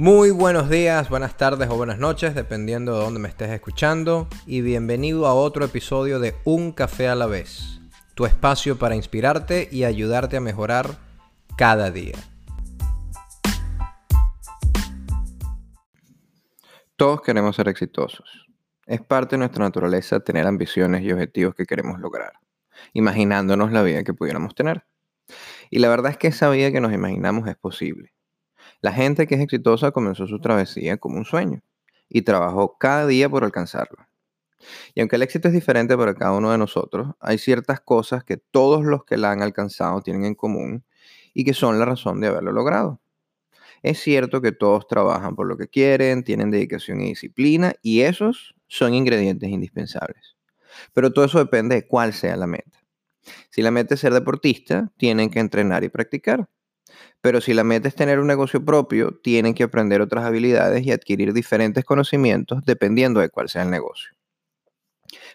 Muy buenos días, buenas tardes o buenas noches, dependiendo de dónde me estés escuchando, y bienvenido a otro episodio de Un Café a la vez, tu espacio para inspirarte y ayudarte a mejorar cada día. Todos queremos ser exitosos. Es parte de nuestra naturaleza tener ambiciones y objetivos que queremos lograr, imaginándonos la vida que pudiéramos tener. Y la verdad es que esa vida que nos imaginamos es posible la gente que es exitosa comenzó su travesía como un sueño y trabajó cada día por alcanzarlo. Y aunque el éxito es diferente para cada uno de nosotros, hay ciertas cosas que todos los que la han alcanzado tienen en común y que son la razón de haberlo logrado. Es cierto que todos trabajan por lo que quieren, tienen dedicación y disciplina y esos son ingredientes indispensables. Pero todo eso depende de cuál sea la meta. Si la meta es ser deportista, tienen que entrenar y practicar. Pero si la meta es tener un negocio propio, tienen que aprender otras habilidades y adquirir diferentes conocimientos dependiendo de cuál sea el negocio.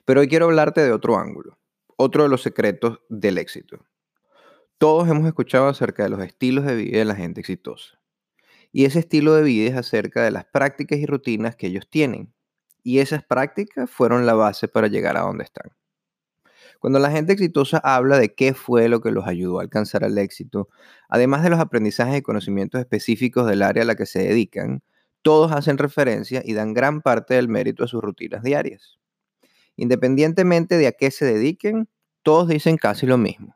Pero hoy quiero hablarte de otro ángulo, otro de los secretos del éxito. Todos hemos escuchado acerca de los estilos de vida de la gente exitosa. Y ese estilo de vida es acerca de las prácticas y rutinas que ellos tienen. Y esas prácticas fueron la base para llegar a donde están. Cuando la gente exitosa habla de qué fue lo que los ayudó a alcanzar el éxito, además de los aprendizajes y conocimientos específicos del área a la que se dedican, todos hacen referencia y dan gran parte del mérito a sus rutinas diarias. Independientemente de a qué se dediquen, todos dicen casi lo mismo.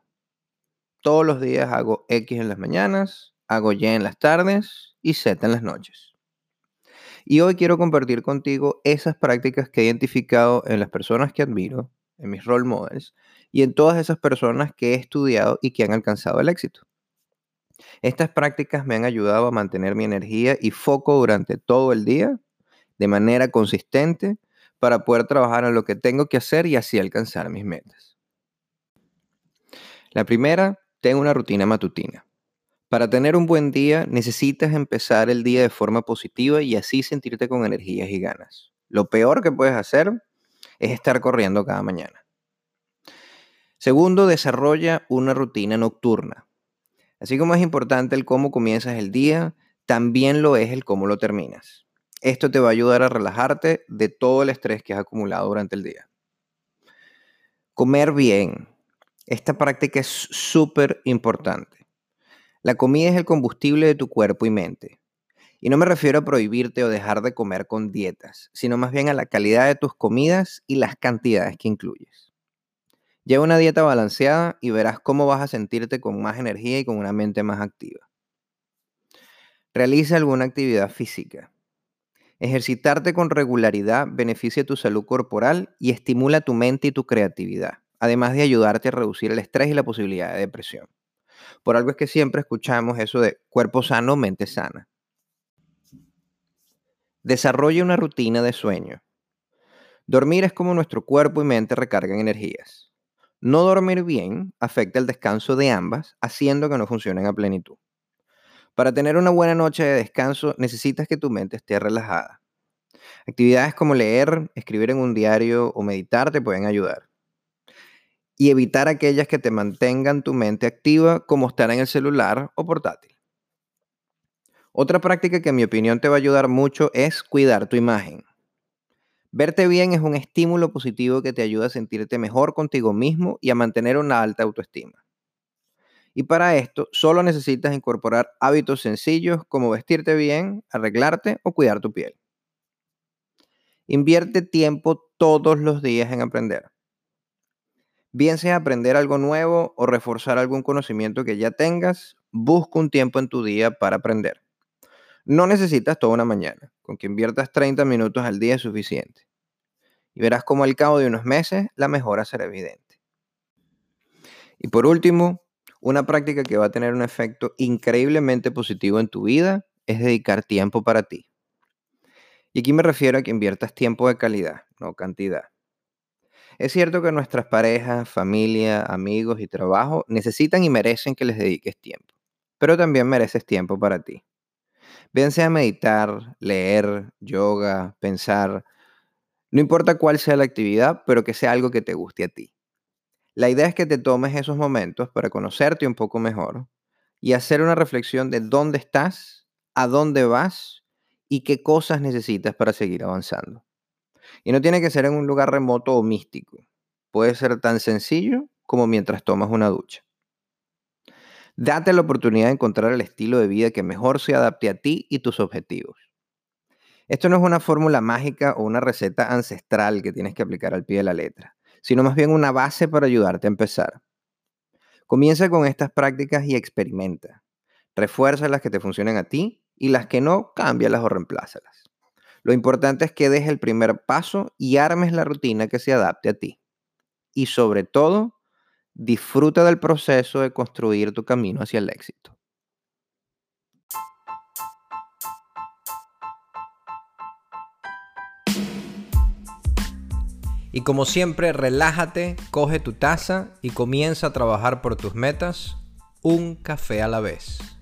Todos los días hago X en las mañanas, hago Y en las tardes y Z en las noches. Y hoy quiero compartir contigo esas prácticas que he identificado en las personas que admiro en mis role models y en todas esas personas que he estudiado y que han alcanzado el éxito. Estas prácticas me han ayudado a mantener mi energía y foco durante todo el día de manera consistente para poder trabajar en lo que tengo que hacer y así alcanzar mis metas. La primera, tengo una rutina matutina. Para tener un buen día necesitas empezar el día de forma positiva y así sentirte con energías y ganas. Lo peor que puedes hacer es estar corriendo cada mañana. Segundo, desarrolla una rutina nocturna. Así como es importante el cómo comienzas el día, también lo es el cómo lo terminas. Esto te va a ayudar a relajarte de todo el estrés que has acumulado durante el día. Comer bien. Esta práctica es súper importante. La comida es el combustible de tu cuerpo y mente. Y no me refiero a prohibirte o dejar de comer con dietas, sino más bien a la calidad de tus comidas y las cantidades que incluyes. Lleva una dieta balanceada y verás cómo vas a sentirte con más energía y con una mente más activa. Realiza alguna actividad física. Ejercitarte con regularidad beneficia tu salud corporal y estimula tu mente y tu creatividad, además de ayudarte a reducir el estrés y la posibilidad de depresión. Por algo es que siempre escuchamos eso de cuerpo sano, mente sana. Desarrolla una rutina de sueño. Dormir es como nuestro cuerpo y mente recargan energías. No dormir bien afecta el descanso de ambas, haciendo que no funcionen a plenitud. Para tener una buena noche de descanso necesitas que tu mente esté relajada. Actividades como leer, escribir en un diario o meditar te pueden ayudar. Y evitar aquellas que te mantengan tu mente activa como estar en el celular o portátil. Otra práctica que en mi opinión te va a ayudar mucho es cuidar tu imagen. Verte bien es un estímulo positivo que te ayuda a sentirte mejor contigo mismo y a mantener una alta autoestima. Y para esto solo necesitas incorporar hábitos sencillos como vestirte bien, arreglarte o cuidar tu piel. Invierte tiempo todos los días en aprender. Bien sea aprender algo nuevo o reforzar algún conocimiento que ya tengas, busca un tiempo en tu día para aprender. No necesitas toda una mañana, con que inviertas 30 minutos al día es suficiente. Y verás cómo al cabo de unos meses la mejora será evidente. Y por último, una práctica que va a tener un efecto increíblemente positivo en tu vida es dedicar tiempo para ti. Y aquí me refiero a que inviertas tiempo de calidad, no cantidad. Es cierto que nuestras parejas, familia, amigos y trabajo necesitan y merecen que les dediques tiempo, pero también mereces tiempo para ti. Bien sea meditar, leer, yoga, pensar, no importa cuál sea la actividad, pero que sea algo que te guste a ti. La idea es que te tomes esos momentos para conocerte un poco mejor y hacer una reflexión de dónde estás, a dónde vas y qué cosas necesitas para seguir avanzando. Y no tiene que ser en un lugar remoto o místico. Puede ser tan sencillo como mientras tomas una ducha. Date la oportunidad de encontrar el estilo de vida que mejor se adapte a ti y tus objetivos. Esto no es una fórmula mágica o una receta ancestral que tienes que aplicar al pie de la letra, sino más bien una base para ayudarte a empezar. Comienza con estas prácticas y experimenta. Refuerza las que te funcionen a ti y las que no, cámbialas o reemplázalas. Lo importante es que des el primer paso y armes la rutina que se adapte a ti. Y sobre todo, disfruta del proceso de construir tu camino hacia el éxito. Y como siempre, relájate, coge tu taza y comienza a trabajar por tus metas, un café a la vez.